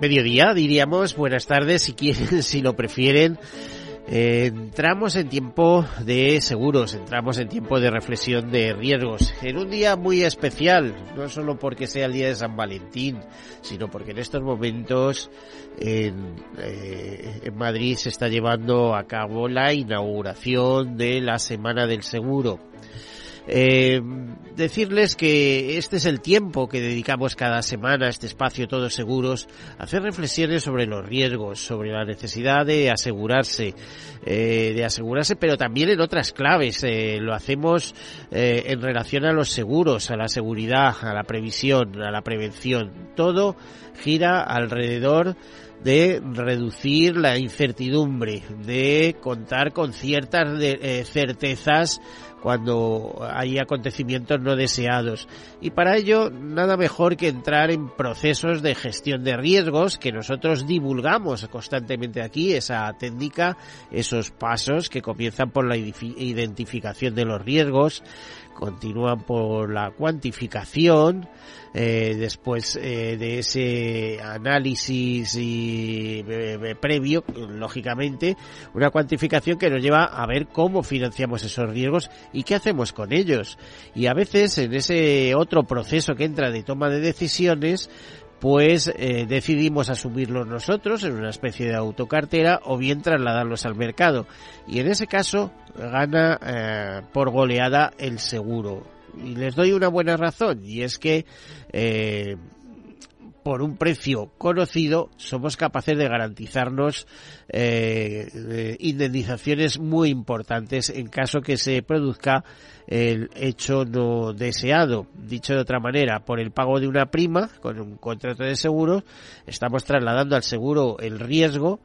Mediodía, diríamos, buenas tardes si quieren, si lo prefieren. Eh, entramos en tiempo de seguros, entramos en tiempo de reflexión de riesgos, en un día muy especial, no solo porque sea el día de San Valentín, sino porque en estos momentos en, eh, en Madrid se está llevando a cabo la inauguración de la Semana del Seguro. Eh, decirles que este es el tiempo que dedicamos cada semana a este espacio Todos Seguros, a hacer reflexiones sobre los riesgos, sobre la necesidad de asegurarse, eh, de asegurarse, pero también en otras claves. Eh, lo hacemos en relación a los seguros, a la seguridad, a la previsión, a la prevención. Todo gira alrededor de reducir la incertidumbre, de contar con ciertas certezas cuando hay acontecimientos no deseados. Y para ello, nada mejor que entrar en procesos de gestión de riesgos que nosotros divulgamos constantemente aquí, esa técnica, esos pasos que comienzan por la identificación de los riesgos, continúan por la cuantificación, eh, después eh, de ese análisis y eh, previo, lógicamente, una cuantificación que nos lleva a ver cómo financiamos esos riesgos y qué hacemos con ellos. Y a veces en ese otro proceso que entra de toma de decisiones, pues eh, decidimos asumirlos nosotros en una especie de autocartera o bien trasladarlos al mercado. Y en ese caso gana eh, por goleada el seguro. Y les doy una buena razón, y es que eh, por un precio conocido somos capaces de garantizarnos eh, indemnizaciones muy importantes en caso que se produzca el hecho no deseado. Dicho de otra manera, por el pago de una prima con un contrato de seguro, estamos trasladando al seguro el riesgo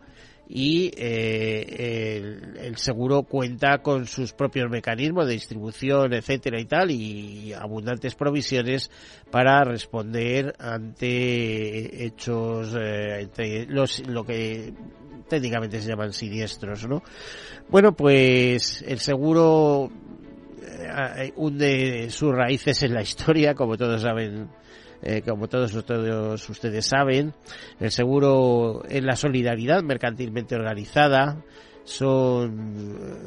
y eh, el, el, seguro cuenta con sus propios mecanismos de distribución, etcétera y tal, y abundantes provisiones para responder ante hechos, eh, entre los, lo que técnicamente se llaman siniestros, ¿no? Bueno, pues el seguro eh, hunde sus raíces en la historia, como todos saben eh, como todos, ustedes saben, el seguro en la solidaridad mercantilmente organizada, son,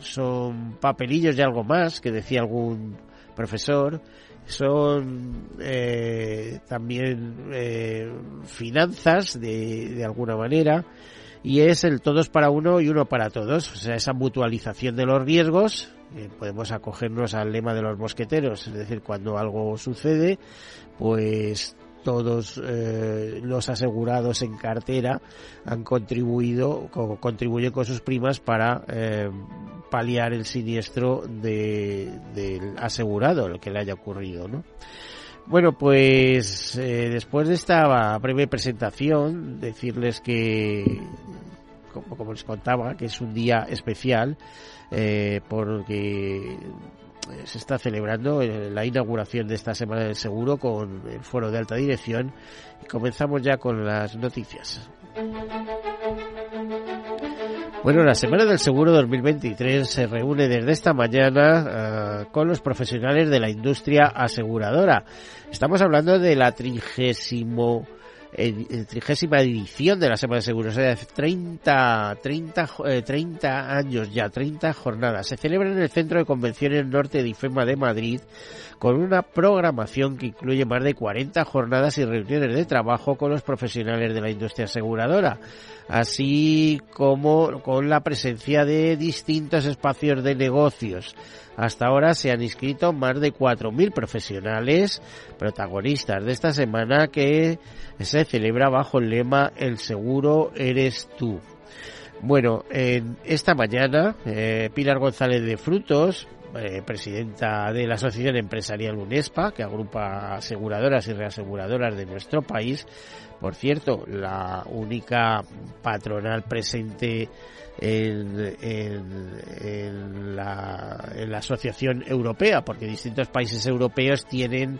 son papelillos y algo más, que decía algún profesor, son eh, también eh, finanzas de, de alguna manera, y es el todos para uno y uno para todos, o sea, esa mutualización de los riesgos, eh, podemos acogernos al lema de los mosqueteros, es decir, cuando algo sucede, pues todos eh, los asegurados en cartera han contribuido, o contribuyen con sus primas para eh, paliar el siniestro de, del asegurado, lo que le haya ocurrido, ¿no? Bueno, pues eh, después de esta breve presentación, decirles que, como, les contaba, que es un día especial eh, porque se está celebrando la inauguración de esta Semana del Seguro con el Foro de Alta Dirección y comenzamos ya con las noticias. Bueno, la Semana del Seguro 2023 se reúne desde esta mañana uh, con los profesionales de la industria aseguradora. Estamos hablando de la trigésimo eh, trigésima edición de la Semana de Seguros, o sea, 30, 30, eh, 30 años ya, 30 jornadas. Se celebra en el Centro de Convenciones Norte de IFEMA de Madrid con una programación que incluye más de 40 jornadas y reuniones de trabajo con los profesionales de la industria aseguradora, así como con la presencia de distintos espacios de negocios. Hasta ahora se han inscrito más de 4.000 profesionales protagonistas de esta semana que se celebra bajo el lema El seguro eres tú. Bueno, en esta mañana, eh, Pilar González de Frutos, eh, presidenta de la Asociación Empresarial UNESPA, que agrupa aseguradoras y reaseguradoras de nuestro país, por cierto, la única patronal presente en, en, la, en, la, Asociación Europea, porque distintos países europeos tienen,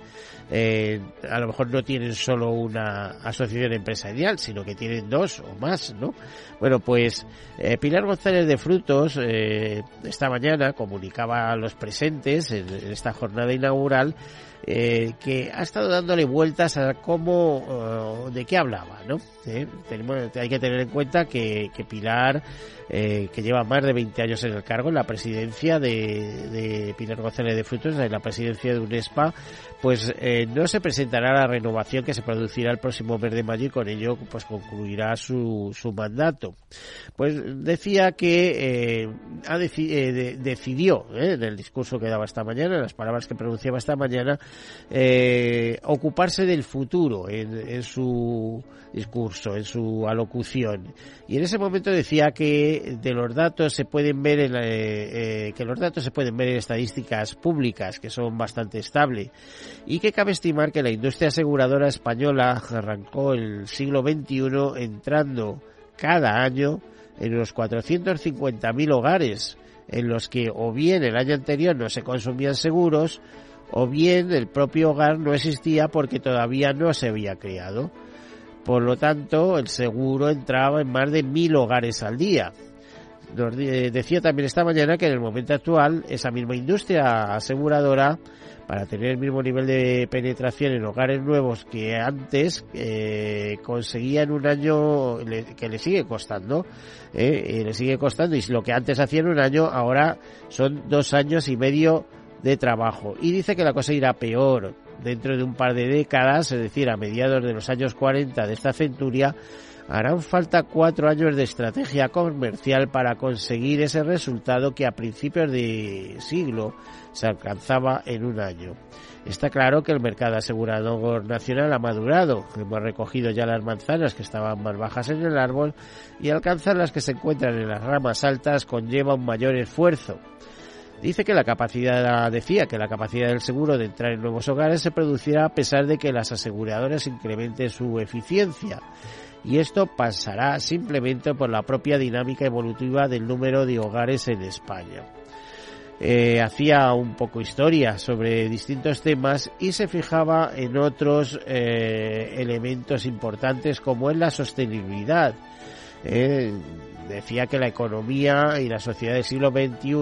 eh, a lo mejor no tienen solo una asociación empresarial, sino que tienen dos o más, ¿no? Bueno, pues eh, Pilar González de Frutos esta mañana comunicaba los presentes en esta jornada inaugural eh, que ha estado dándole vueltas a cómo, de qué hablaba, ¿no? Eh, tenemos, hay que tener en cuenta que, que Pilar, eh, que lleva más de 20 años en el cargo, en la presidencia de, de Pilar González de Frutos, en la presidencia de UNESPA, pues eh, no se presentará la renovación que se producirá el próximo mes de mayo y con ello pues concluirá su, su mandato. Pues decía que eh, ha eh, decidió en el discurso que daba esta mañana, en las palabras que pronunciaba esta mañana, ocuparse del futuro en, en su discurso, en su alocución. Y en ese momento decía que de los datos se pueden ver en, que los datos se pueden ver en estadísticas públicas que son bastante estables y que cabe estimar que la industria aseguradora española arrancó el siglo XXI entrando cada año en los 450.000 hogares en los que o bien el año anterior no se consumían seguros o bien el propio hogar no existía porque todavía no se había creado. Por lo tanto, el seguro entraba en más de mil hogares al día. Nos decía también esta mañana que en el momento actual esa misma industria aseguradora para tener el mismo nivel de penetración en hogares nuevos que antes eh, conseguía en un año que le sigue costando eh, le sigue costando. Y lo que antes hacía en un año ahora son dos años y medio de trabajo. Y dice que la cosa irá peor dentro de un par de décadas es decir a mediados de los años 40 de esta centuria harán falta cuatro años de estrategia comercial para conseguir ese resultado que a principios de siglo se alcanzaba en un año. Está claro que el mercado asegurador nacional ha madurado. Hemos recogido ya las manzanas que estaban más bajas en el árbol y alcanzar las que se encuentran en las ramas altas conlleva un mayor esfuerzo. Dice que la capacidad, decía que la capacidad del seguro de entrar en nuevos hogares se producirá a pesar de que las aseguradoras incrementen su eficiencia y esto pasará simplemente por la propia dinámica evolutiva del número de hogares en España. Eh, hacía un poco historia sobre distintos temas y se fijaba en otros eh, elementos importantes como en la sostenibilidad. Eh, decía que la economía y la sociedad del siglo XXI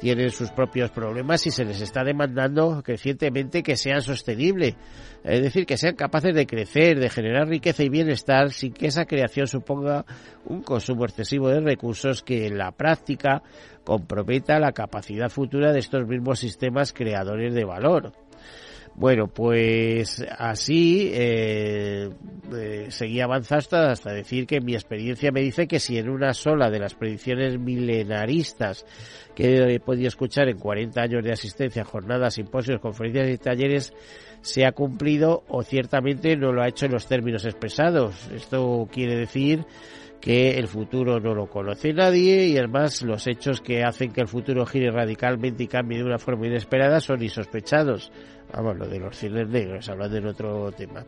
tienen sus propios problemas y se les está demandando crecientemente que sean sostenibles. Es decir, que sean capaces de crecer, de generar riqueza y bienestar sin que esa creación suponga un consumo excesivo de recursos que en la práctica comprometa la capacidad futura de estos mismos sistemas creadores de valor. Bueno, pues así eh, eh, seguí avanzando hasta decir que mi experiencia me dice que si en una sola de las predicciones milenaristas que he podido escuchar en 40 años de asistencia, jornadas, simposios, conferencias y talleres, se ha cumplido o ciertamente no lo ha hecho en los términos expresados. Esto quiere decir que el futuro no lo conoce nadie y además los hechos que hacen que el futuro gire radicalmente y cambie de una forma inesperada son insospechados. Vamos, lo de los cines negros, hablando en otro tema.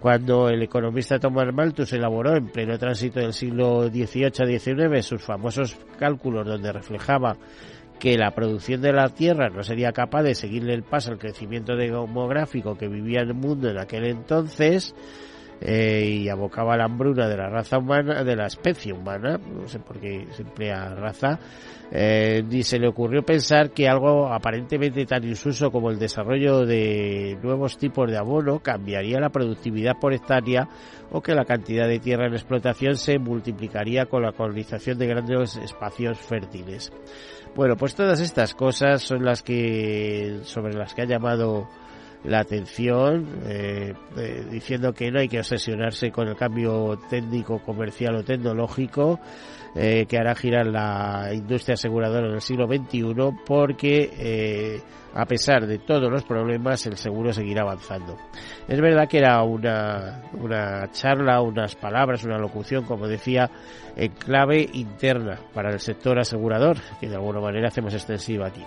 Cuando el economista Thomas Malthus elaboró en pleno tránsito del siglo XVIII-XIX sus famosos cálculos donde reflejaba que la producción de la tierra no sería capaz de seguirle el paso al crecimiento demográfico que vivía el mundo en aquel entonces, eh, y abocaba la hambruna de la raza humana, de la especie humana, no sé por qué se emplea raza, eh, ni se le ocurrió pensar que algo aparentemente tan insuso como el desarrollo de nuevos tipos de abono cambiaría la productividad por hectárea o que la cantidad de tierra en explotación se multiplicaría con la colonización de grandes espacios fértiles. Bueno, pues todas estas cosas son las que sobre las que ha llamado la atención, eh, eh, diciendo que no hay que obsesionarse con el cambio técnico, comercial o tecnológico, eh, que hará girar la industria aseguradora en el siglo XXI porque eh, a pesar de todos los problemas el seguro seguirá avanzando. Es verdad que era una, una charla, unas palabras, una locución, como decía, en clave interna para el sector asegurador, que de alguna manera hacemos extensiva aquí.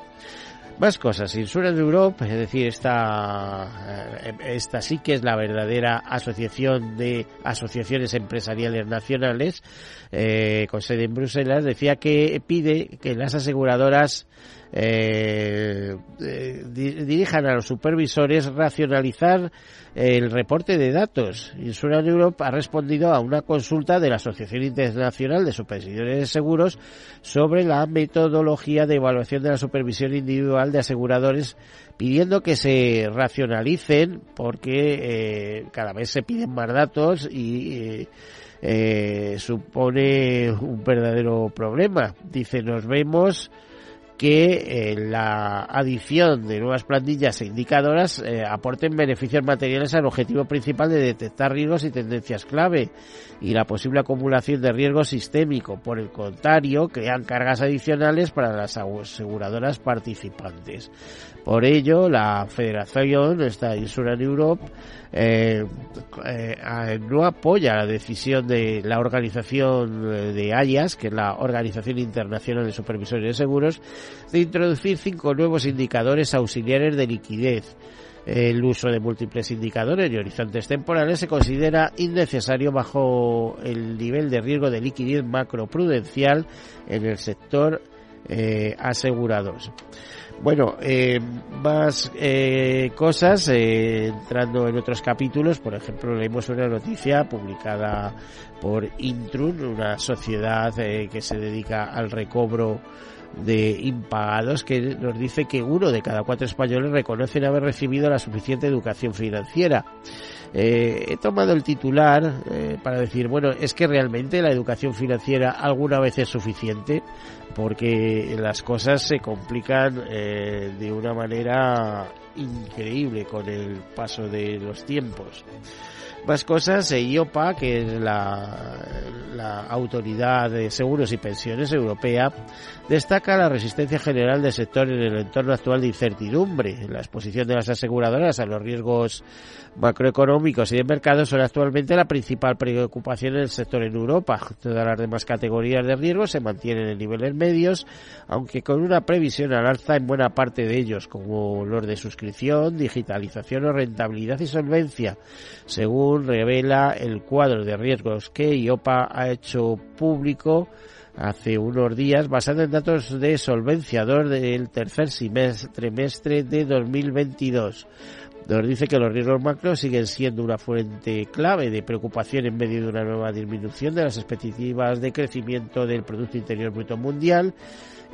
Más cosas. Insurance Europe, es decir, esta, eh, esta sí que es la verdadera asociación de asociaciones empresariales nacionales, eh, con sede en Bruselas, decía que pide que las aseguradoras eh, eh, dirijan a los supervisores racionalizar el reporte de datos. Insurance Europe ha respondido a una consulta de la Asociación Internacional de Supervisores de Seguros sobre la metodología de evaluación de la supervisión individual de aseguradores pidiendo que se racionalicen porque eh, cada vez se piden más datos y eh, supone un verdadero problema. Dice, nos vemos que eh, la adición de nuevas plantillas e indicadoras eh, aporten beneficios materiales al objetivo principal de detectar riesgos y tendencias clave y la posible acumulación de riesgo sistémico. Por el contrario, crean cargas adicionales para las aseguradoras participantes. Por ello, la Federación, esta Insurance Europe, eh, eh, no apoya la decisión de la organización eh, de AIAS, que es la Organización Internacional de Supervisores de Seguros, de introducir cinco nuevos indicadores auxiliares de liquidez. El uso de múltiples indicadores y horizontes temporales se considera innecesario bajo el nivel de riesgo de liquidez macroprudencial en el sector eh, asegurados. Bueno, eh, más eh, cosas, eh, entrando en otros capítulos, por ejemplo, leemos una noticia publicada por Intrun, una sociedad eh, que se dedica al recobro de impagados que nos dice que uno de cada cuatro españoles reconocen haber recibido la suficiente educación financiera. Eh, he tomado el titular eh, para decir, bueno, es que realmente la educación financiera alguna vez es suficiente porque las cosas se complican eh, de una manera increíble con el paso de los tiempos. Más cosas, IOPA, que es la, la Autoridad de Seguros y Pensiones Europea, destaca la resistencia general del sector en el entorno actual de incertidumbre. La exposición de las aseguradoras a los riesgos macroeconómicos y de mercado son actualmente la principal preocupación en el sector en Europa. Todas las demás categorías de riesgo se mantienen en niveles medios, aunque con una previsión al alza en buena parte de ellos, como los de suscripción, digitalización o rentabilidad y solvencia, según revela el cuadro de riesgos que IOPA ha hecho público hace unos días basado en datos de solvenciador del tercer trimestre de 2022. Nos dice que los riesgos macro siguen siendo una fuente clave de preocupación en medio de una nueva disminución de las expectativas de crecimiento del Producto Interior Bruto Mundial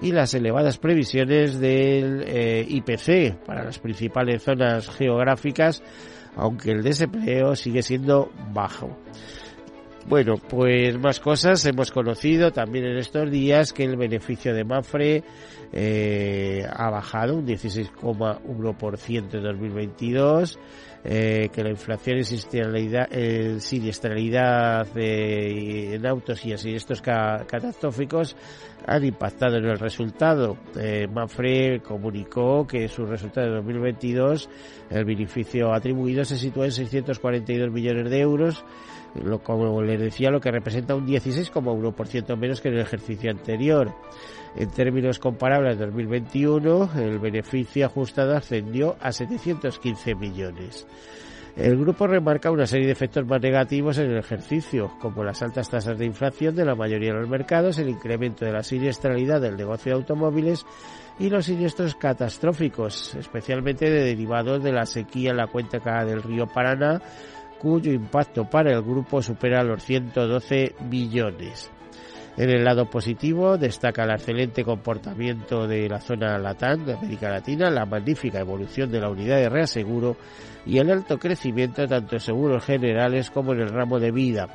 y las elevadas previsiones del eh, IPC para las principales zonas geográficas, aunque el desempleo sigue siendo bajo. Bueno, pues más cosas. Hemos conocido también en estos días que el beneficio de Mafre eh, ha bajado un 16,1% en 2022. Eh, que la inflación y siniestralidad, eh, siniestralidad eh, en autos y así estos ca catastróficos han impactado en el resultado. Eh, Manfred comunicó que su resultado de 2022, el beneficio atribuido se sitúa en 642 millones de euros, lo, como les decía, lo que representa un 16,1% menos que en el ejercicio anterior. En términos comparables, en 2021 el beneficio ajustado ascendió a 715 millones. El grupo remarca una serie de efectos más negativos en el ejercicio, como las altas tasas de inflación de la mayoría de los mercados, el incremento de la siniestralidad del negocio de automóviles y los siniestros catastróficos, especialmente de derivados de la sequía en la cuenca del río Paraná, cuyo impacto para el grupo supera los 112 millones. En el lado positivo destaca el excelente comportamiento de la zona Latán de América Latina, la magnífica evolución de la unidad de reaseguro y el alto crecimiento tanto en seguros generales como en el ramo de vida.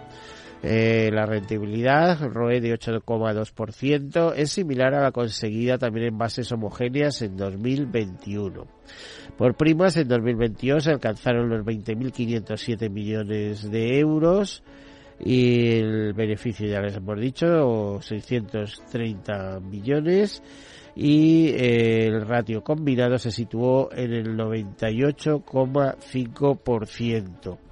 Eh, la rentabilidad, ROE de 8,2%, es similar a la conseguida también en bases homogéneas en 2021. Por primas, en 2022 se alcanzaron los 20.507 millones de euros y el beneficio, ya les hemos dicho, 630 millones y eh, el ratio combinado se situó en el 98,5%.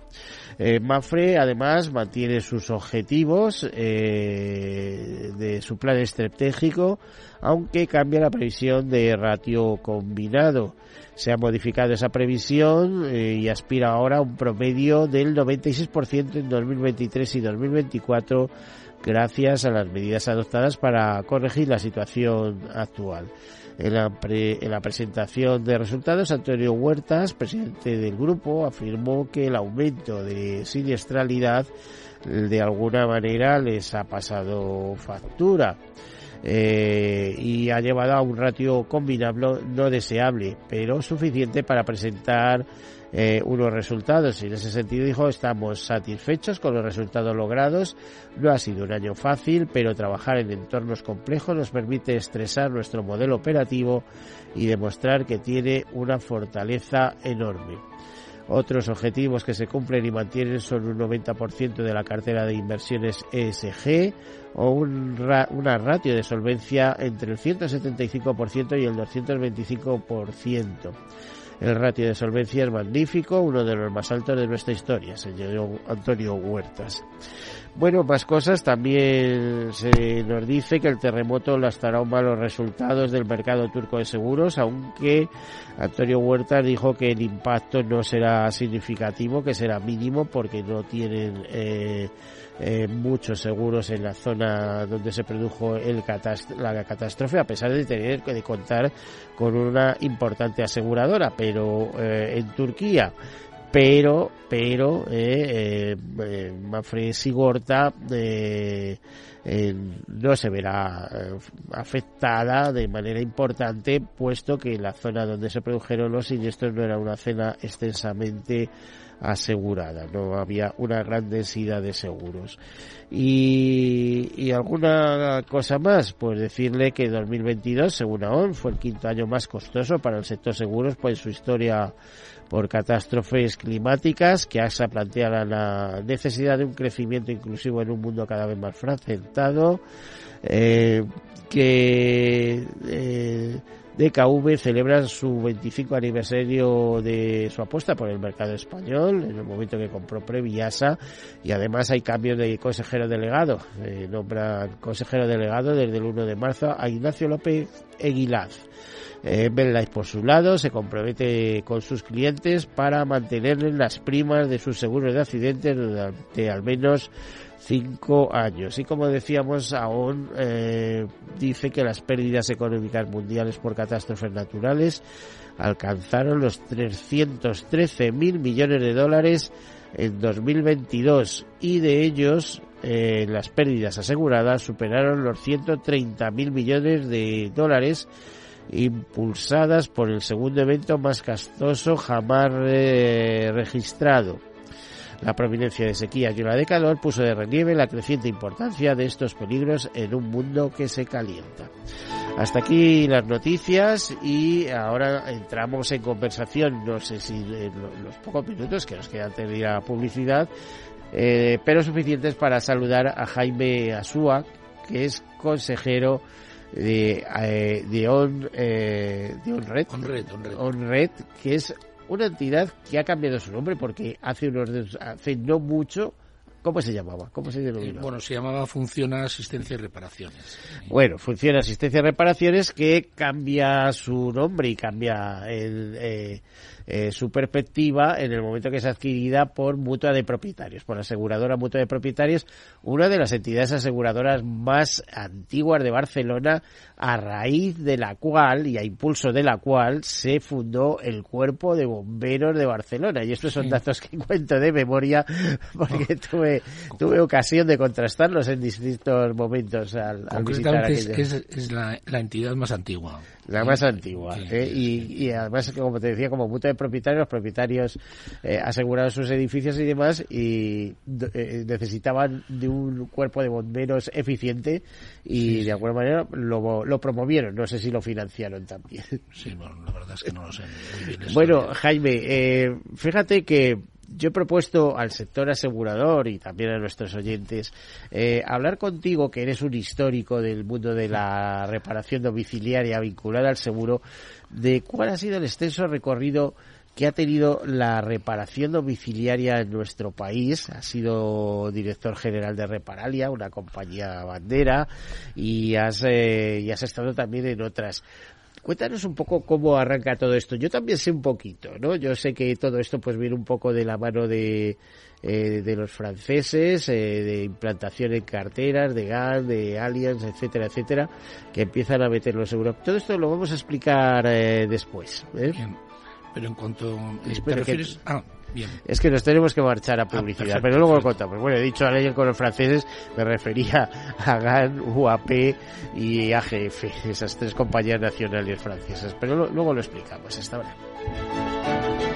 Eh, Mafre además mantiene sus objetivos eh, de su plan estratégico, aunque cambia la previsión de ratio combinado. Se ha modificado esa previsión eh, y aspira ahora a un promedio del 96% en 2023 y 2024 gracias a las medidas adoptadas para corregir la situación actual. En la, en la, presentación de resultados, Antonio Huertas, presidente del grupo, afirmó que el aumento de siniestralidad de alguna manera les ha pasado factura. Eh, y ha llevado a un ratio combinable no deseable, pero suficiente para presentar eh, unos resultados. Y en ese sentido dijo, estamos satisfechos con los resultados logrados. No ha sido un año fácil, pero trabajar en entornos complejos nos permite estresar nuestro modelo operativo y demostrar que tiene una fortaleza enorme. Otros objetivos que se cumplen y mantienen son un 90% de la cartera de inversiones ESG o un una ratio de solvencia entre el 175% y el 225%. El ratio de solvencia es magnífico, uno de los más altos de nuestra historia, señor Antonio Huertas. Bueno, más cosas. También se nos dice que el terremoto lastará aún malos resultados del mercado turco de seguros, aunque Antonio Huertas dijo que el impacto no será significativo, que será mínimo porque no tienen eh, eh, muchos seguros en la zona donde se produjo el la catástrofe, a pesar de tener que contar con una importante aseguradora. Pero eh, en Turquía pero pero eh, eh, eh Manfred Sigorta eh, no se verá afectada de manera importante puesto que la zona donde se produjeron los siniestros no era una zona extensamente asegurada, no había una gran densidad de seguros. Y, y alguna cosa más, pues decirle que 2022, según AON, fue el quinto año más costoso para el sector seguros, pues su historia por catástrofes climáticas, que AXA plantea la necesidad de un crecimiento inclusivo en un mundo cada vez más fragmentado, eh, que eh, DKV celebra su 25 aniversario de su apuesta por el mercado español, en el momento que compró Previasa, y además hay cambio de consejero delegado. Eh, nombran consejero delegado desde el 1 de marzo a Ignacio López Eguilaz. Eh, por su lado se compromete con sus clientes para mantenerles las primas de sus seguros de accidentes durante al menos cinco años. Y como decíamos, aún eh, dice que las pérdidas económicas mundiales por catástrofes naturales alcanzaron los 313 mil millones de dólares en 2022 y de ellos eh, las pérdidas aseguradas superaron los 130 mil millones de dólares impulsadas por el segundo evento más castoso jamás eh, registrado. La prominencia de sequía y la de calor puso de relieve la creciente importancia de estos peligros en un mundo que se calienta. Hasta aquí las noticias y ahora entramos en conversación, no sé si en los pocos minutos que nos quedan de ir a publicidad, eh, pero suficientes para saludar a Jaime Asúa, que es consejero de, eh, de, On, eh, de OnRed, OnRed, que es una entidad que ha cambiado su nombre porque hace unos hace no mucho ¿Cómo se llamaba? ¿Cómo se denominaba? Eh, bueno, se llamaba Funciona Asistencia y Reparaciones. Bueno, Funciona Asistencia y Reparaciones que cambia su nombre y cambia el, eh, eh, su perspectiva en el momento que es adquirida por mutua de propietarios, por la aseguradora mutua de propietarios, una de las entidades aseguradoras más antiguas de Barcelona, a raíz de la cual y a impulso de la cual se fundó el Cuerpo de Bomberos de Barcelona. Y estos son datos que cuento de memoria porque tuve, tuve ocasión de contrastarlos en distintos momentos al, visitar es, es, la, entidad más antigua. La más antigua. ¿eh? y, y además, como te decía, como mutua de propietarios, los propietarios eh, aseguraron sus edificios y demás y eh, necesitaban de un cuerpo de bomberos eficiente y de alguna manera lo, lo, promovieron. No sé si lo financiaron también. Sí, bueno, la verdad es que no lo sé. bueno, Jaime, eh, fíjate que yo he propuesto al sector asegurador y también a nuestros oyentes eh, hablar contigo, que eres un histórico del mundo de la reparación domiciliaria vinculada al seguro, de cuál ha sido el extenso recorrido que ha tenido la reparación domiciliaria en nuestro país. Ha sido director general de Reparalia, una compañía bandera, y has, eh, y has estado también en otras. Cuéntanos un poco cómo arranca todo esto. Yo también sé un poquito, ¿no? Yo sé que todo esto pues viene un poco de la mano de, eh, de los franceses, eh, de implantación en carteras, de GAN, de Allianz, etcétera, etcétera, que empiezan a meterlo en Europa. Todo esto lo vamos a explicar eh, después. Pero en cuanto... ¿Te refieres? Ah, es que nos tenemos que marchar a ah, publicidad, pero luego lo contamos. Bueno, he dicho a leer con los franceses, me refería a GAN, UAP y AGF, esas tres compañías nacionales francesas, pero luego lo explicamos hasta ahora.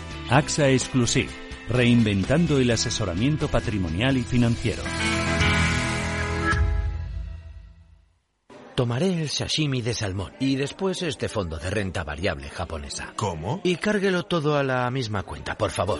AXA Exclusive, reinventando el asesoramiento patrimonial y financiero. Tomaré el sashimi de salmón y después este fondo de renta variable japonesa. ¿Cómo? Y cárguelo todo a la misma cuenta, por favor.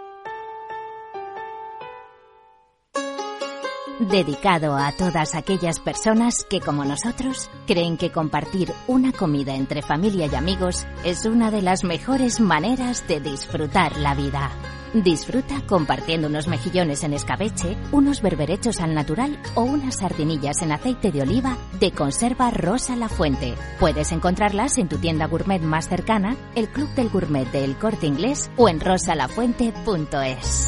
Dedicado a todas aquellas personas que, como nosotros, creen que compartir una comida entre familia y amigos es una de las mejores maneras de disfrutar la vida. Disfruta compartiendo unos mejillones en escabeche, unos berberechos al natural o unas sardinillas en aceite de oliva de conserva Rosa La Fuente. Puedes encontrarlas en tu tienda gourmet más cercana, el Club del Gourmet del Corte Inglés o en rosalafuente.es.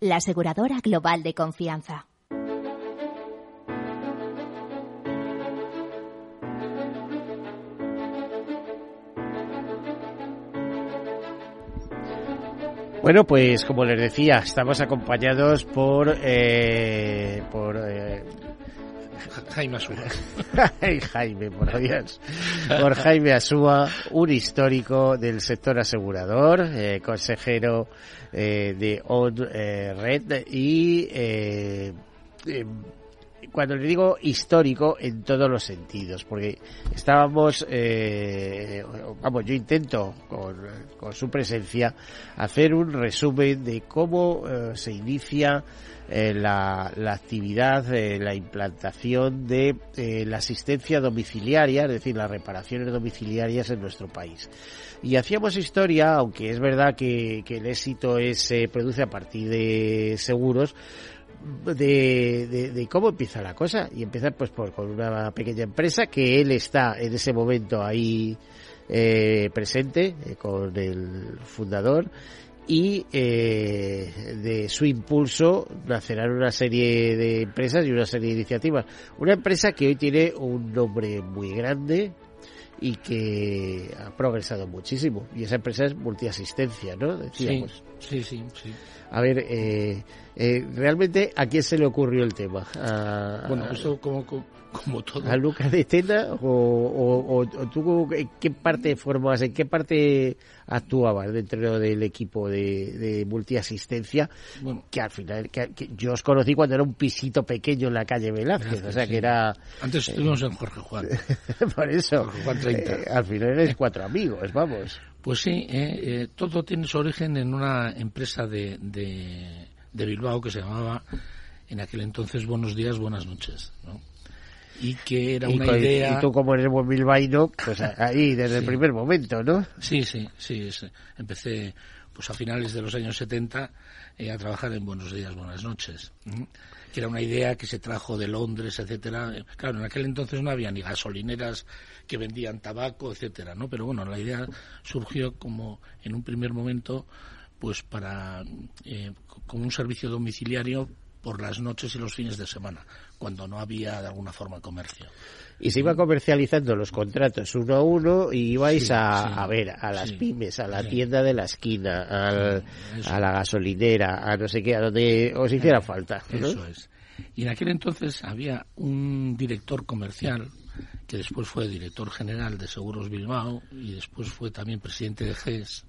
la aseguradora global de confianza. Bueno, pues como les decía, estamos acompañados por eh, por eh, Jaime Asúa. Jaime, por Dios. Por Jaime Asúa, un histórico del sector asegurador, eh, consejero eh, de On eh, Red y eh, cuando le digo histórico en todos los sentidos, porque estábamos, eh, vamos, yo intento con, su presencia hacer un resumen de cómo eh, se inicia eh, la, la, actividad, la implantación de la asistencia domiciliaria, es decir, las reparaciones domiciliarias en nuestro país. Y hacíamos historia, aunque es verdad que, que el éxito es, se produce a partir de seguros, de, de, de, cómo empieza la cosa y empieza pues por con una pequeña empresa que él está en ese momento ahí eh, presente eh, con el fundador y eh, de su impulso nacerán una serie de empresas y una serie de iniciativas. Una empresa que hoy tiene un nombre muy grande y que ha progresado muchísimo. Y esa empresa es multiasistencia, ¿no? Decíamos. Sí, sí, sí. A ver, eh, eh, realmente, ¿a quién se le ocurrió el tema? A, bueno, eso como, como, como todo. ¿A Lucas de Tena? O, o, o, tú en qué parte formabas, en qué parte actuabas dentro del equipo de, de multiasistencia? Bueno, que al final, que, que, yo os conocí cuando era un pisito pequeño en la calle Velázquez, o sea sí. que era... Antes estuvimos en Jorge Juan. Por eso, Jorge Juan 30. Eh, al final eres cuatro amigos, vamos. Pues sí, eh, eh, todo tiene su origen en una empresa de, de, de, Bilbao que se llamaba en aquel entonces Buenos Días, Buenas Noches, ¿no? Y que era y una con, idea... Y tú como eres buen bilbaíno, pues ahí desde sí. el primer momento, ¿no? Sí, sí, sí. Empecé pues a finales de los años 70 eh, a trabajar en Buenos Días, Buenas Noches. ¿no? que era una idea que se trajo de Londres, etcétera. Claro, en aquel entonces no había ni gasolineras que vendían tabaco, etcétera, ¿no? Pero bueno, la idea surgió como en un primer momento, pues para eh, como un servicio domiciliario por las noches y los fines de semana, cuando no había de alguna forma comercio. Y se iba comercializando los contratos uno a uno y ibais sí, a, sí, a, ver a las sí, pymes, a la tienda de la esquina, al, a la gasolinera, a no sé qué, a donde os hiciera falta. ¿no? Eso es. Y en aquel entonces había un director comercial que después fue director general de Seguros Bilbao y después fue también presidente de GES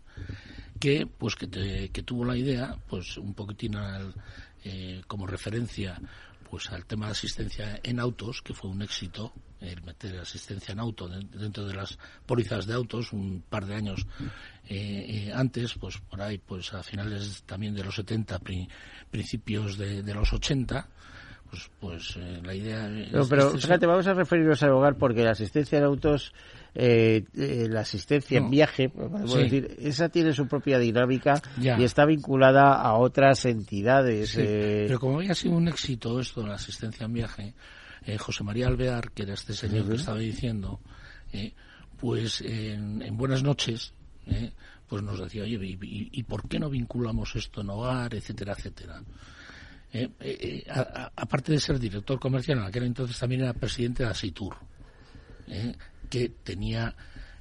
que pues que, te, que tuvo la idea pues un poquitín al, eh, como referencia pues al tema de asistencia en autos, que fue un éxito, el meter asistencia en auto dentro de las pólizas de autos un par de años eh, eh, antes, pues por ahí, pues a finales también de los 70, pri, principios de, de, los 80, pues, pues eh, la idea... No, pero este, fíjate, vamos a referirnos al hogar porque la asistencia en autos eh, eh, la asistencia no. en viaje, podemos sí. decir, esa tiene su propia dinámica ya. y está vinculada a otras entidades. Sí, eh... Pero como había sido un éxito esto de la asistencia en viaje, eh, José María Alvear, que era este señor uh -huh. que estaba diciendo, pues en, en, Buenas noches, eh, pues nos decía, oye, ¿y, y, y por qué no vinculamos esto en hogar, etcétera, etcétera? Eh, eh, a, a, aparte de ser director comercial, en aquel entonces también era presidente de Asitur. Eh, que tenía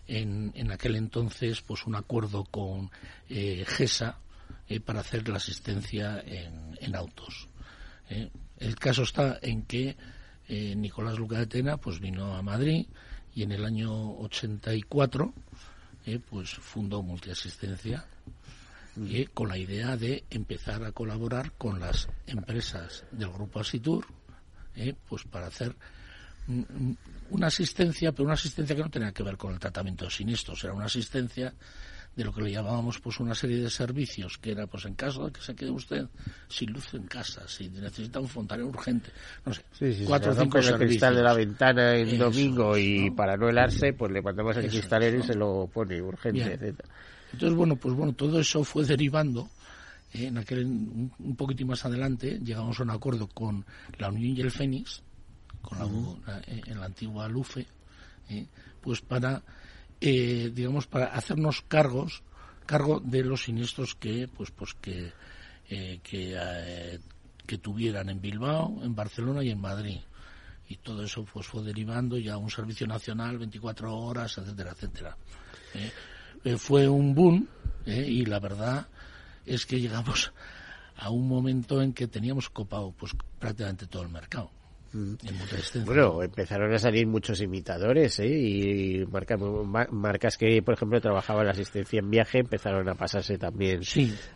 en, en, aquel entonces pues un acuerdo con eh, GESA eh, para hacer la asistencia en, en autos. Eh. El caso está en que Nicolás Luca de Tena pues vino a Madrid y en el año 84 eh, pues fundó Multiasistencia eh, con la idea de empezar a colaborar con las empresas del grupo Asitur eh, pues para hacer una asistencia, pero una asistencia que no tenía que ver con el tratamiento de siniestros, era una asistencia de lo que le llamábamos pues una serie de servicios que era pues en caso de que se quede usted sin luz en casa si necesita un fontanero urgente no sé cuatro o cinco el cristal de la ventana en domingo y para no helarse pues le mandamos el cristalero y se lo pone urgente entonces bueno pues bueno todo eso fue derivando eh, en aquel un poquitín más adelante llegamos a un acuerdo con la Unión y el Fénix con la, eh, en la antigua Lufe eh, pues para eh, digamos, para hacernos cargos, cargo de los siniestros que, pues, pues que, eh, que, eh, que tuvieran en Bilbao, en Barcelona y en Madrid. Y todo eso pues fue derivando ya a un servicio nacional 24 horas, etcétera, etcétera. fue un boom y la verdad es que llegamos a un momento en que teníamos copado pues prácticamente todo el mercado. Bueno, empezaron a salir muchos imitadores ¿eh? y marcas, que, por ejemplo, trabajaban la asistencia en viaje empezaron a pasarse también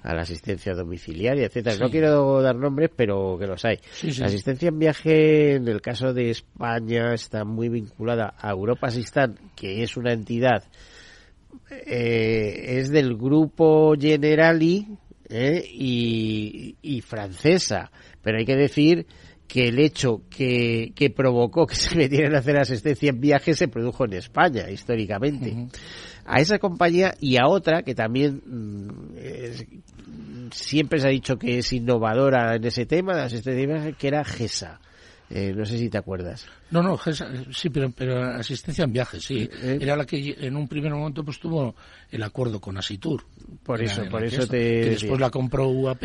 a la asistencia domiciliaria, etcétera. No quiero dar nombres, pero que los hay. la asistencia en viaje, en el caso de España, está muy vinculada a Europa Asistan, que es una entidad, eh, es del grupo Generali ¿eh? y, y francesa, pero hay que decir que el hecho que, que, provocó que se metieran a hacer asistencia en viajes se produjo en España, históricamente. A esa compañía y a otra que también mm, siempre se ha dicho que es innovadora en ese tema de asistencia en viajes, que era GESA. Eh, no sé si te acuerdas. No, no, GESA, sí, pero, pero asistencia en viajes, sí. Eh, eh. Era la que en un primer momento pues tuvo el acuerdo con Asitur. Por eso, por eso te... Que después la compró UAP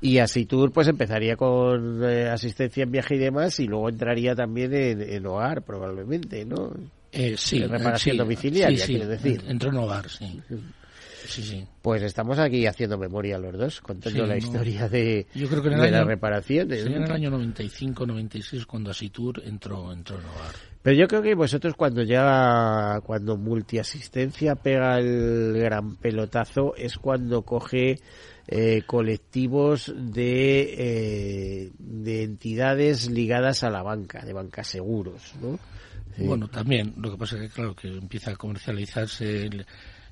y Asitur pues empezaría con eh, asistencia en viaje y demás y luego entraría también en, hogar probablemente, ¿no? Eh, sí. En reparación domiciliaria, sí, quiero decir. Entró en hogar, sí. Sí, sí. Pues estamos aquí haciendo memoria los dos, contando la historia de, Yo creo que en la reparación. en el año 95-96 cuando Asitur entró, entró en hogar. Pero yo creo que vosotros cuando ya, cuando multiasistencia pega el gran pelotazo es cuando coge eh, colectivos de, eh, de entidades ligadas a la banca, de bancas seguros, ¿no? Bueno, también, lo que pasa es que, claro, que empieza a comercializarse el,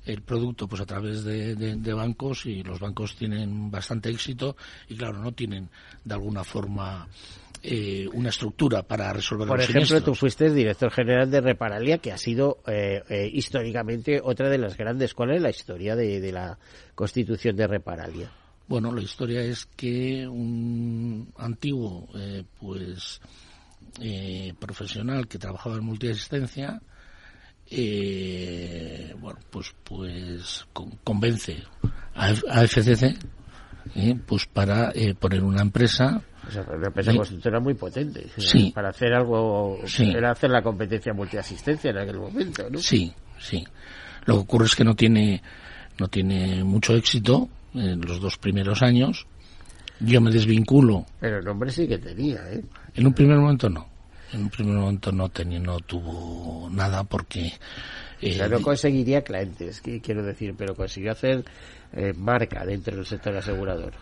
el producto pues a través de, de, bancos y los bancos tienen bastante éxito y claro no tienen de alguna forma eh, una estructura para resolver Por ejemplo, tú fuiste director general de Reparalia, que ha sido eh, eh, históricamente otra de las grandes. ¿Cuál es la historia de, la constitución de Reparalia? Bueno, la historia es que un antiguo, pues, profesional que trabajaba en multiasistencia, bueno, pues, pues convence a, a FCC, pues para poner una empresa o sea, una empresa constructora muy potente. Sí. Para hacer algo, era hacer la competencia multiasistencia en aquel momento, ¿no? Sí, sí. Lo que ocurre es que no tiene, no tiene mucho éxito en los dos primeros años. Yo me desvinculo. Pero el nombre sí que tenía, ¿eh? En un primer momento no. En un primer momento no tenía, no tuvo nada porque. Eh, no conseguiría clientes, quiero decir, pero consiguió hacer eh, marca dentro del sector asegurador.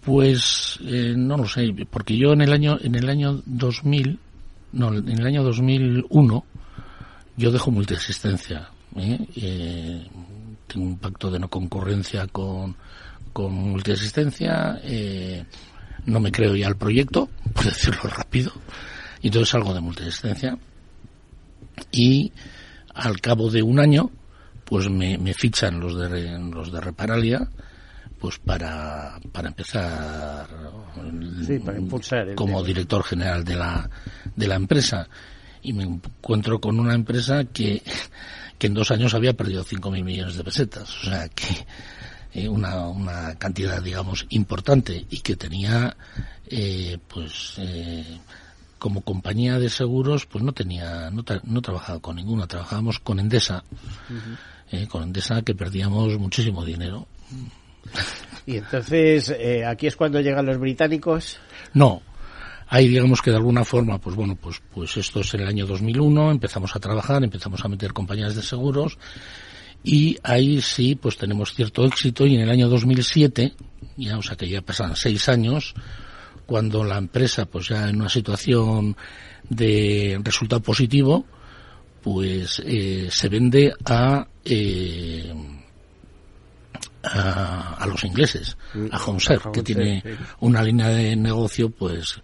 Pues eh, no lo sé, porque yo en el año en el año 2000, no, en el año 2001 yo dejo multiasistencia. ¿eh? ¿eh? tengo un pacto de no concurrencia con, con multiasistencia. Eh, no me creo ya el proyecto, por decirlo rápido. Y entonces salgo de multiasistencia. Y al cabo de un año, pues me, me fichan los de, los de Reparalia pues para, para empezar como director general de la, de la empresa. Y me encuentro con una empresa que, que en dos años había perdido 5.000 millones de pesetas, o sea que eh, una, una cantidad digamos importante y que tenía eh, pues eh, como compañía de seguros pues no tenía no, no trabajaba con ninguna. Trabajábamos con Endesa con Endesa que perdíamos muchísimo dinero y entonces, eh, ¿aquí es cuando llegan los británicos? No, Ahí digamos que de alguna forma, pues bueno, pues, pues esto es en el año 2001, empezamos a trabajar, empezamos a meter compañías de seguros y ahí sí, pues tenemos cierto éxito y en el año 2007, ya, o sea que ya pasan seis años, cuando la empresa, pues ya en una situación de resultado positivo, pues eh, se vende a, eh, a, los ingleses, a Homser, que tiene una línea de negocio, pues...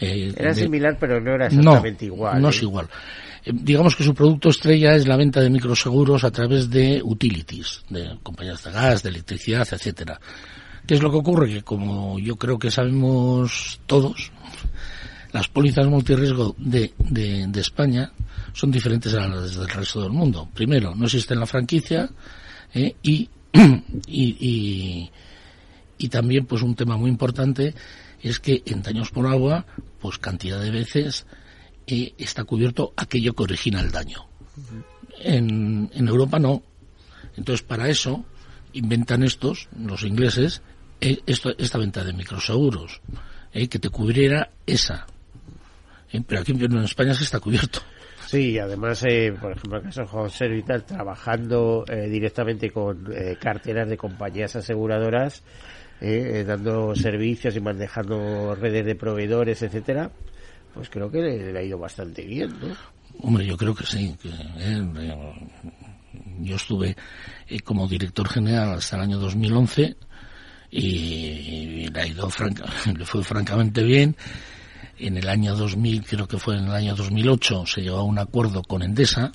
Eh, era similar, pero no era exactamente igual. No es igual. digamos que su producto estrella es la venta de microseguros a través de utilities, de compañías de gas, de electricidad, etcétera. ¿Qué es lo que ocurre? Que como yo creo que sabemos todos, las pólizas multirriesgo de, de, España son diferentes a las del resto del mundo. Primero, no existe la franquicia eh, y, y, y, también pues un tema muy importante es que en daños por agua, pues cantidad de veces eh, está cubierto aquello que origina el daño. En, en Europa no. Entonces, para eso inventan estos, los ingleses, eh, esta venta de microseguros, que te cubriera esa eh, pero aquí en España se está cubierto. Sí, además, eh, por ejemplo, el caso de José Vital, trabajando eh, directamente con carteras de compañías aseguradoras, dando servicios y manejando redes de proveedores, etcétera, pues creo que le, ha ido bastante bien, ¿no? Hombre, yo creo que sí. Que, yo estuve como director general hasta el año 2011 y, le ha ido le fue francamente bien en el año 2000, creo que fue en el año 2008, se llegó a un acuerdo con Endesa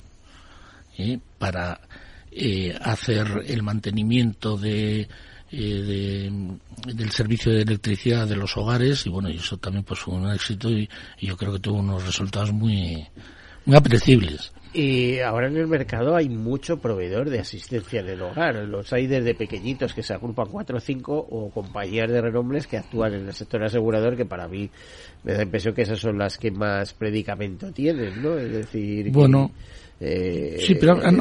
¿eh? para eh, hacer el mantenimiento de, eh, del servicio de electricidad de los hogares y bueno, eso también pues fue un éxito y yo creo que tuvo unos resultados muy, muy apreciables. Y ahora en el mercado hay mucho proveedor de asistencia en el hogar. Los hay desde pequeñitos que se agrupan cuatro o cinco o compañías de renombres que actúan en el sector asegurador que para mí me da la impresión que esas son las que más predicamento tienen, ¿no? Es decir, bueno. Eh, sí, pero, ah,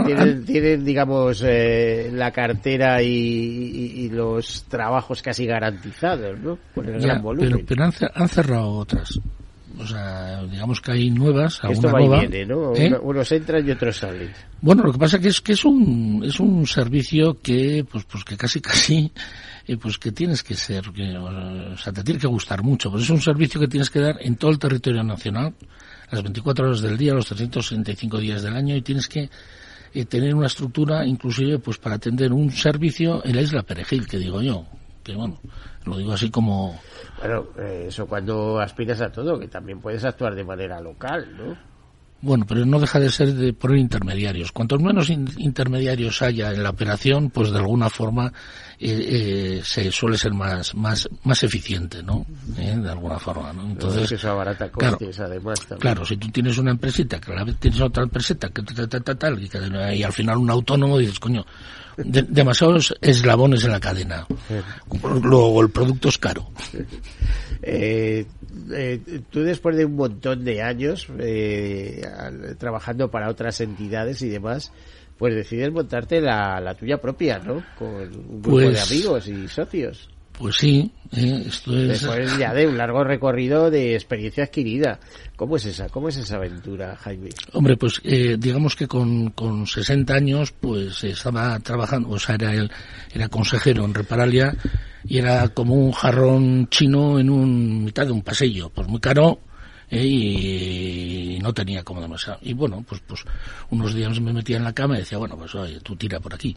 tienen, digamos, eh, la cartera y, los trabajos casi garantizados, ¿no? Con el gran volumen. Pero, han cerrado otras o sea, digamos que hay nuevas, Esto va y viene, ¿no? ¿Eh? Unos entran y otros salen. Bueno, lo que pasa que es que es un es un servicio que pues pues que casi casi eh, pues que tienes que ser, que, o sea, te tiene que gustar mucho, pues es un servicio que tienes que dar en todo el territorio nacional, las 24 horas del día, los 365 días del año y tienes que eh, tener una estructura inclusive pues para atender un servicio en la isla Perejil, que digo yo, que bueno, lo digo así como bueno, eh, eso cuando aspiras a todo, que también puedes actuar de manera local, ¿no? Bueno, pero no deja de ser de poner intermediarios. Cuantos menos intermediarios haya en la operación, pues de alguna forma eh, eh, se suele ser más más más eficiente, ¿no? de alguna forma, ¿no? Entonces, costes, además. También. Claro, si tú tienes una empresita, que a la vez tienes otra empresita, que tal, tal, tal, y, y al final un autónomo dices, coño, demasiados eslabones en la cadena. Luego el producto es caro. Eh, eh, tú después de un montón de años eh, trabajando para otras entidades y demás, pues decides montarte la, la tuya propia, ¿no? Con un grupo de pues amigos y socios. Pues sí, eh, esto es... Después ya de un largo recorrido de experiencia adquirida. ¿Cómo es esa? ¿Cómo es esa aventura, Jaime? Hombre, pues eh, digamos que con, con 60 años, pues estaba trabajando, o sea, era, el, era consejero en Reparalia y era como un jarrón chino en un mitad de un pasillo. Pues muy caro, y no tenía como demasiado. Y bueno, pues, pues unos días me metía en la cama y decía, bueno, pues oye, tú tira por aquí.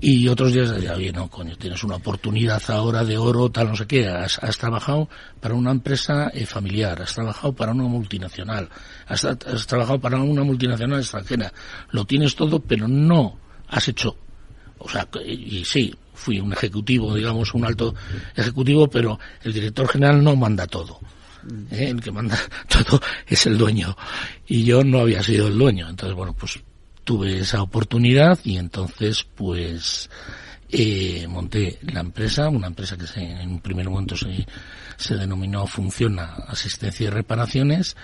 Y otros días decía, oye, no, coño, tienes una oportunidad ahora de oro, tal, no sé qué. Has, has trabajado para una empresa eh, familiar, has trabajado para una multinacional, has, has trabajado para una multinacional extranjera. Lo tienes todo, pero no has hecho o sea, y sí, fui un ejecutivo, digamos, un alto ejecutivo, pero el director general no manda todo. ¿Eh? el que manda todo es el dueño y yo no había sido el dueño entonces bueno pues tuve esa oportunidad y entonces pues eh, monté la empresa una empresa que en un primer momento se, se denominó Funciona Asistencia y Reparaciones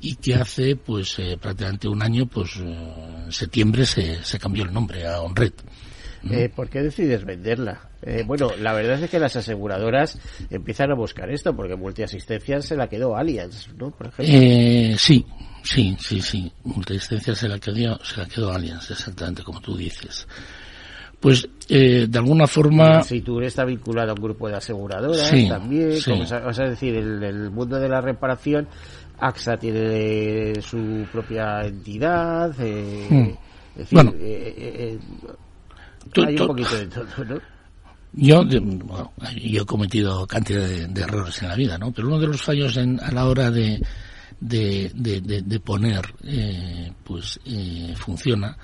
y que hace pues eh, prácticamente un año pues en septiembre se, se cambió el nombre a OnRed Eh, ¿Por qué decides venderla? Eh, bueno, la verdad es que las aseguradoras empiezan a buscar esto, porque multiasistencia se la quedó Allianz, ¿no? Por ejemplo. Eh, sí, sí, sí, sí. Multiasistencia se la quedó, se la quedó Allianz, exactamente como tú dices. Pues eh, de alguna forma. Si tú está vinculado a un grupo de aseguradoras también, sí. vas a decir, en el mundo de la reparación, AXA tiene su propia entidad. Eh, hmm. decir, bueno, eh, hay un poquito de todo, ¿no? Yo, yo he cometido cantidad de, errores en la vida, ¿no? Pero uno de los fallos en, a la hora de, de, poner, pues, funciona,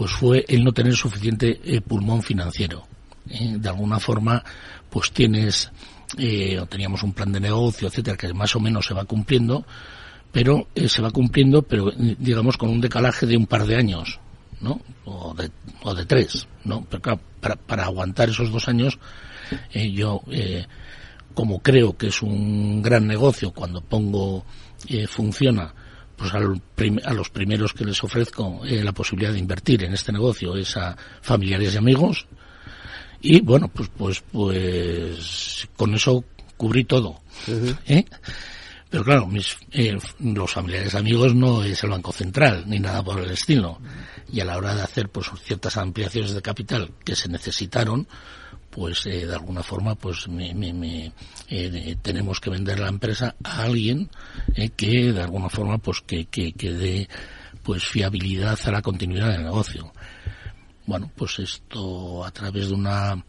pues fue el no tener suficiente eh, pulmón financiero. Eh, de alguna forma, pues tienes, eh, o teníamos un plan de negocio, etcétera, que más o menos se va cumpliendo, pero se va cumpliendo, pero digamos con un decalaje de un par de años, ¿no? O de, o de tres, ¿no? Pero claro, para, para aguantar esos dos años, yo, como creo que es un gran negocio, cuando pongo funciona, pues a los primeros que les ofrezco eh, la posibilidad de invertir en este negocio es a familiares y amigos y bueno pues pues pues con eso cubrí todo ¿eh? Pero claro mis, eh, los familiares amigos no es el banco central ni nada por el estilo. Y a la hora de hacer pues ciertas ampliaciones de capital que se necesitaron pues eh, de alguna forma pues me, me, eh, tenemos que vender la empresa a alguien eh, que de alguna forma pues que, que, que dé pues fiabilidad a la continuidad del negocio. Bueno pues esto a través de una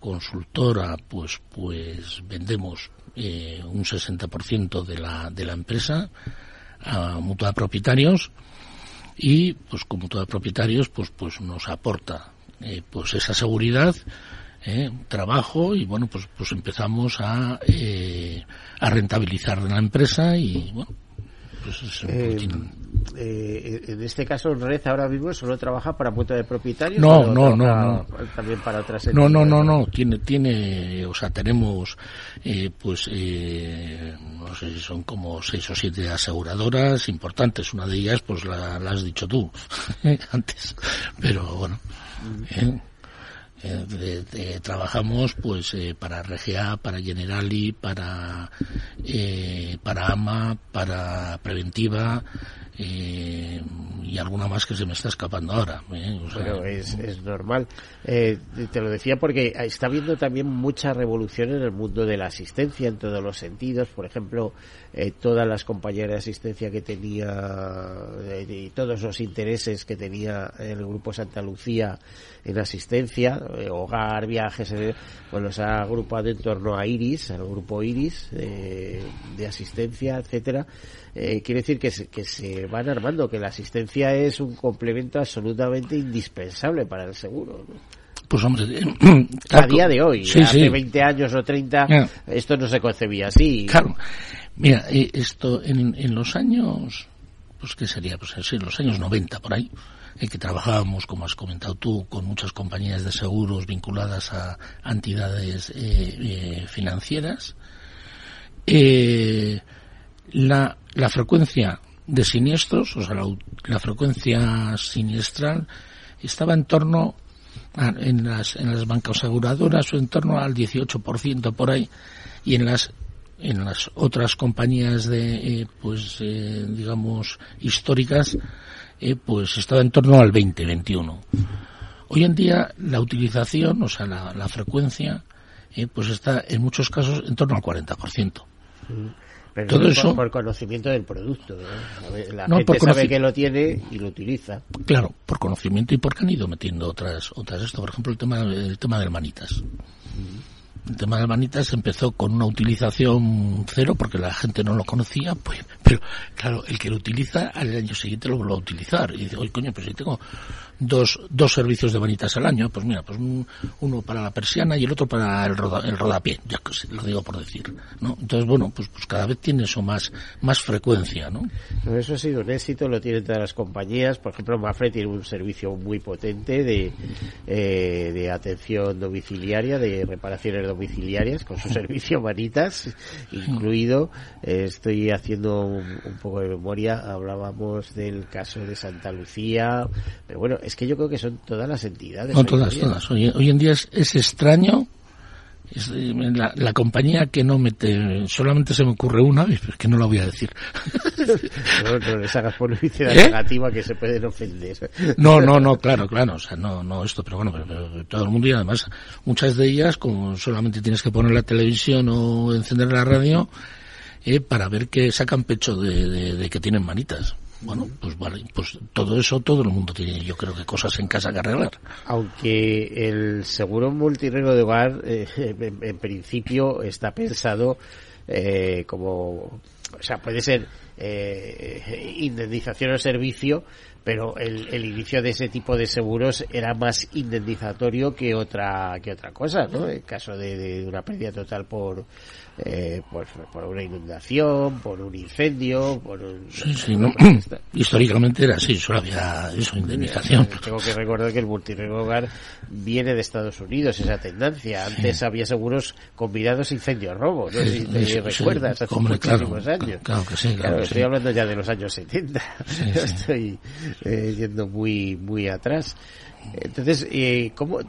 consultora pues pues vendemos un 60% de la de la empresa a mutua propietarios y pues con mutua propietarios pues pues nos aporta eh, pues esa seguridad, eh, trabajo y bueno, pues, pues empezamos a, eh, a rentabilizar la empresa y bueno, pues en este caso Red ahora mismo solo trabaja para puerta de propietarios no no no no. también para otras no no no no tiene tiene o sea tenemos pues no sé si son como seis o siete aseguradoras importantes. Una de ellas pues la, la has dicho tú antes pero bueno ¿eh? Eh, trabajamos pues eh, para RGA, para Generali, para para AMA, para Preventiva y alguna más que se me está escapando ahora. Pero es, es normal. te lo decía porque está habiendo también mucha revolución en el mundo de la asistencia en todos los sentidos. Por ejemplo, eh, todas las compañías de asistencia que tenía eh, y todos los intereses que tenía el Grupo Santa Lucía en asistencia, eh, hogar, viajes, pues los ha agrupado en torno a Iris, al Grupo Iris de asistencia, etcétera. quiere decir que se, que se van armando, que la asistencia es un complemento absolutamente indispensable para el seguro. Pues hombre, a día de hoy, hace 20 años o 30, esto no se concebía así. Claro. Mira, eh, esto en, en los años, pues qué sería, pues en los años 90 por ahí, eh, que trabajábamos, como has comentado tú, con muchas compañías de seguros vinculadas a entidades eh, financieras. la, la frecuencia de siniestros, o sea, la, la frecuencia siniestral estaba en torno en las en las bancas aseguradoras o en torno al 18% por ahí y en las en las otras compañías de, eh, pues, eh, digamos, históricas, eh, pues estaba en torno al 20-21. Hoy en día la utilización, o sea, la, la frecuencia, pues está en muchos casos en torno al 40%. Pero Todo eso por, conocimiento del producto. La gente sabe que lo tiene y lo utiliza. Claro, por conocimiento y porque han ido metiendo otras otras esto, por ejemplo el tema el tema de manitas. El tema de manitas empezó con una utilización cero porque la gente no lo conocía, pues, pero claro, el que lo utiliza al año siguiente lo vuelve a utilizar. Y dice, oye coño, pues si tengo dos, dos servicios de vanitas al año, pues mira, pues uno para la persiana y el otro para el, roda, el rodapié, ya que lo digo por decir, ¿no? Entonces, bueno, pues, pues cada vez tiene eso más, más frecuencia, ¿no? Eso ha sido un éxito, lo tienen todas las compañías, por ejemplo, Mafre tiene un servicio muy potente de, eh, de atención domiciliaria, de reparaciones domiciliarias, con su servicio vanitas incluido, eh, estoy haciendo un, poco de memoria, hablábamos del caso de Santa Lucía, pero bueno, es que yo creo que son todas las entidades. No, todas, todas. Hoy, hoy, en día es, es extraño es eh, la, la, compañía que no mete, solamente se me ocurre una, es que no la voy a decir. no, no les hagas publicidad ¿Eh? negativa que se pueden ofender. No, no, no, claro, claro, o sea, no, no esto, pero bueno, pero, todo el mundo y además muchas de ellas, como solamente tienes que poner la televisión o encender la radio, eh, para ver que sacan pecho de, de que tienen manitas. Bueno, pues vale, pues todo eso todo el mundo tiene, yo creo que cosas en casa que arreglar. Aunque el seguro multirrego de hogar, eh, en, principio, está pensado eh, como, o sea, puede ser eh, indemnización o servicio, pero el, el, inicio de ese tipo de seguros era más indemnizatorio que otra que otra cosa, ¿no? En caso de, de una pérdida total por eh, pues, por una inundación, por un incendio, por un... Sí, sí, no. históricamente era así, solo había eso, indemnización. Tengo que recordar que el multirregogar viene de Estados Unidos, esa tendencia. Antes había seguros combinados incendio-robo, no sé si te recuerdas, hace muchísimos años. Claro, que sí, claro, estoy hablando ya de los años 70, estoy eh, yendo muy, muy atrás. Entonces, eh, ¿cómo,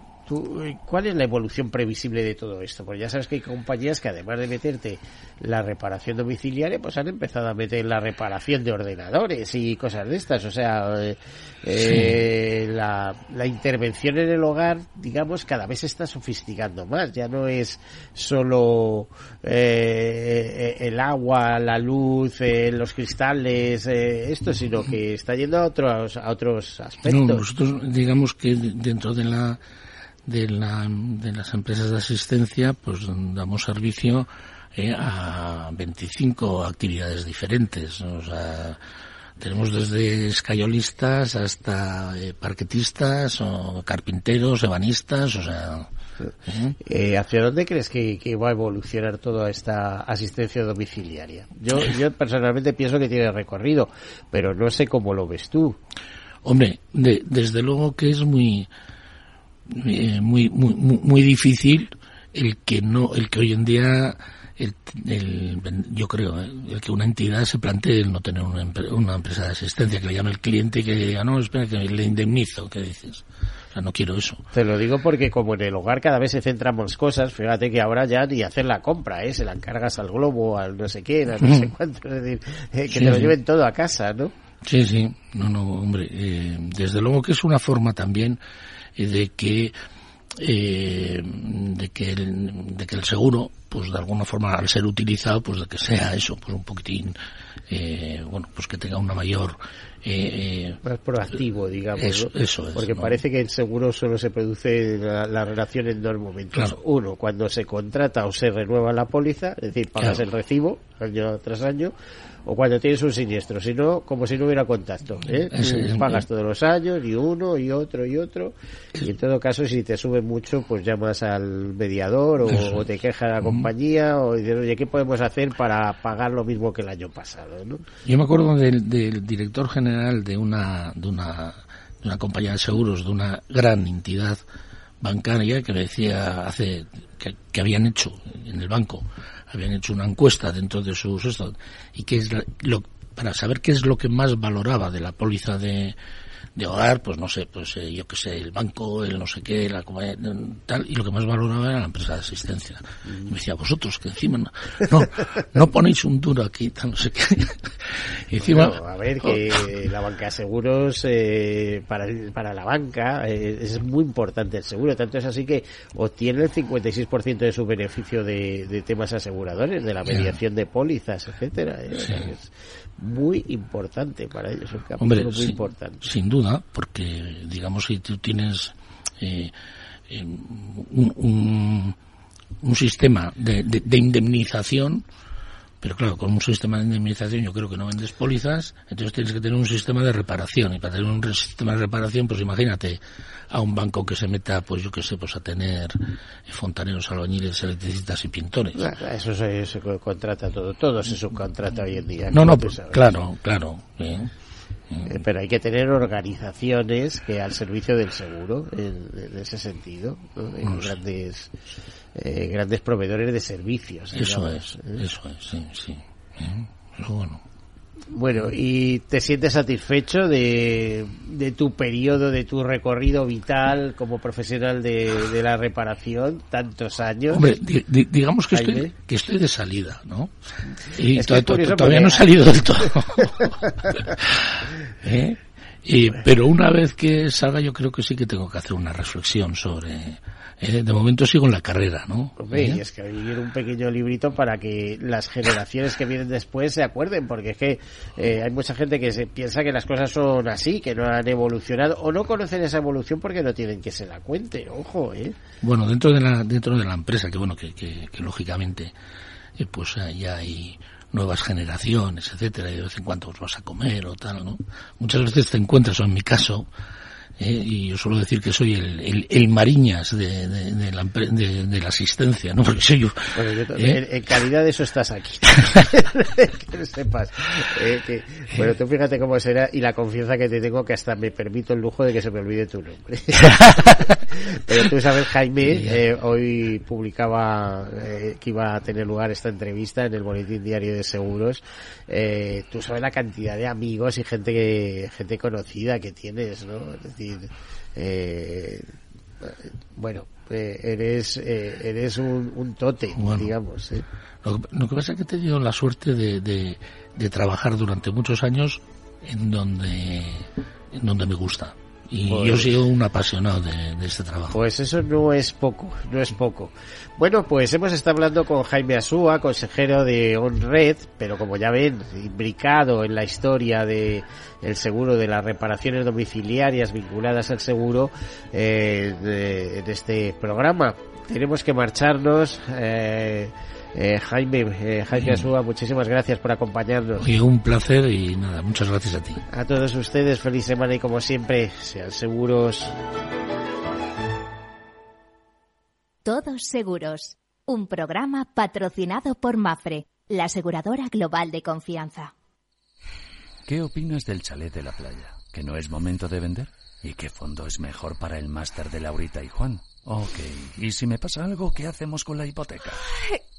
¿Cuál es la evolución previsible de todo esto? Porque ya sabes que hay compañías que además de meterte la reparación domiciliaria, pues han empezado a meter la reparación de ordenadores y cosas de estas. O sea, eh, eh, la, intervención en el hogar, digamos, cada vez se está sofisticando más. Ya no es solo eh, el agua, la luz, los cristales, esto, sino que está yendo a otros, a otros aspectos. nosotros digamos que dentro de la de, la, de las empresas de asistencia, pues damos servicio eh, a 25 actividades diferentes. O sea, tenemos desde escayolistas hasta eh, parquetistas o carpinteros, ebanistas, o sea... ¿eh? ¿Hacia dónde crees que, va a evolucionar toda esta asistencia domiciliaria? Yo, yo personalmente pienso que tiene recorrido, pero no sé cómo lo ves tú. Hombre, desde luego que es muy eh, muy, muy, muy difícil el que no, el que hoy en día el, yo creo, eh, el que una entidad se plantee el no tener una, una, empresa de asistencia, que le llame el cliente y que diga, no, espera, que le indemnizo, ¿qué dices? O sea, no quiero eso. Te lo digo porque como en el hogar cada vez se centran más cosas, fíjate que ahora ya ni hacer la compra, ¿eh? Se la encargas al globo, al no sé qué, al no sé cuánto, es decir, eh, que te lo lleven todo a casa, ¿no? Sí, sí, no, no, hombre, desde luego que es una forma también de que eh, de que el, de que el seguro pues de alguna forma al ser utilizado pues de que sea eso pues un poquitín eh, bueno pues que tenga una mayor eh, más proactivo digamos eso, eso es, porque parece que el seguro solo se produce la, relación en dos momentos. Uno cuando se contrata o se renueva la póliza es decir pagas el recibo año tras año o cuando tienes un siniestro, sino como si no hubiera contacto. ¿eh? pagas todos los años, y uno, y otro, y otro, y en todo caso, si te sube mucho, pues llamas al mediador o, te queja la compañía o dices, oye, ¿qué podemos hacer para pagar lo mismo que el año pasado? ¿no? Yo me acuerdo del, director general de una, de una, de una compañía de seguros, de una gran entidad bancaria que me decía hace que, que habían hecho en el banco habían hecho una encuesta dentro de sus y que es lo, para saber qué es lo que más valoraba de la póliza de, de hogar, pues no sé, pues eh, yo qué sé, el banco, el no sé qué, la tal, y lo que más valoraba era la empresa de asistencia. Y me decía, vosotros que encima no, no, ponéis un duro aquí, tal, no sé qué. y encima, a ver, que la banca de seguros, eh, para, para la banca, eh, es muy importante el seguro, tanto es así que obtiene el 56% de su beneficio de, de temas aseguradores, de la mediación de pólizas, etcétera. Es muy importante para ellos, un Hombre, muy sin, importante. Sin duda porque digamos si tú tienes eh, un, un, sistema de, de, indemnización, pero claro, con un sistema de indemnización yo creo que no vendes pólizas, entonces tienes que tener un sistema de reparación. Y para tener un sistema de reparación, pues imagínate a un banco que se meta, pues yo qué sé, pues a tener fontaneros, albañiles, electricistas y pintores. eso se, contrata todo, todo se subcontrata hoy en día. No, no, pues, claro, claro. Eh, pero hay que tener organizaciones que al servicio del seguro en, ese sentido grandes eh, grandes proveedores de servicios eso es ¿eh? eso es sí sí. Bueno Bueno, ¿y te sientes satisfecho de, de tu periodo, de tu recorrido vital como profesional de, la reparación, tantos años? Hombre, digamos que estoy, que estoy de salida, ¿no? Y todavía no he salido del todo. ¿Eh? y, pero una vez que salga yo creo que sí que tengo que hacer una reflexión sobre eh, de momento sigo en la carrera, ¿no? Hombre, y ¿Eh? es que vivir un pequeño librito para que las generaciones que vienen después se acuerden, porque es que eh, hay mucha gente que se piensa que las cosas son así, que no han evolucionado, o no conocen esa evolución porque no tienen que se la cuente, ojo, ¿eh? Bueno, dentro de la, dentro de la empresa, que bueno, que, que, que lógicamente, pues ya hay nuevas generaciones, etcétera, y de vez en cuando os vas a comer o tal, ¿no? Muchas veces te encuentras, o en mi caso, eh, y yo suelo decir que soy el, el, mariñas de, de, la, de, la, asistencia, ¿no? Porque soy yo. ¿eh? en, calidad de eso estás aquí. que sepas. Eh, que, bueno, tú fíjate cómo será y la confianza que te tengo que hasta me permito el lujo de que se me olvide tu nombre. Pero tú sabes, Jaime, hoy publicaba que iba a tener lugar esta entrevista en el Boletín Diario de Seguros. tú sabes la cantidad de amigos y gente que, gente conocida que tienes, ¿no? Es decir, eh, bueno, eh, eres eh, eres un, tote, digamos. Lo, que pasa es que he tenido la suerte de, de, trabajar durante muchos años en donde, en donde me gusta. Y yo yo sido un apasionado de, de, este trabajo. Pues eso no es poco, no es poco. Bueno, pues hemos estado hablando con Jaime Asúa, consejero de OnRed, pero como ya ven, imbricado en la historia de el seguro de las reparaciones domiciliarias vinculadas al seguro eh, de, este programa. Tenemos que marcharnos. Eh, eh, Jaime, eh, Jaime Asúa, muchísimas gracias por acompañarnos. Y un placer y nada, muchas gracias a ti. A todos ustedes, feliz semana y como siempre, sean seguros. Todos seguros. Un programa patrocinado por Mafre, la aseguradora global de confianza. ¿Qué opinas del chalet de la playa? ¿Que no es momento de vender? ¿Y qué fondo es mejor para el máster de Laurita y Juan? Ok, ¿y si me pasa algo, qué hacemos con la hipoteca?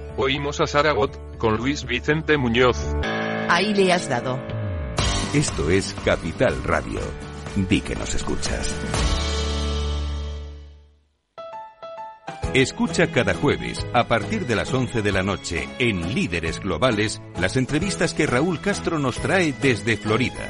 Oímos a Saragot, con Luis Vicente Muñoz. Ahí le has dado. Esto es Capital Radio. Di que nos escuchas. Escucha cada jueves, a partir de las 11 de la noche, en Líderes Globales, las entrevistas que Raúl Castro nos trae desde Florida.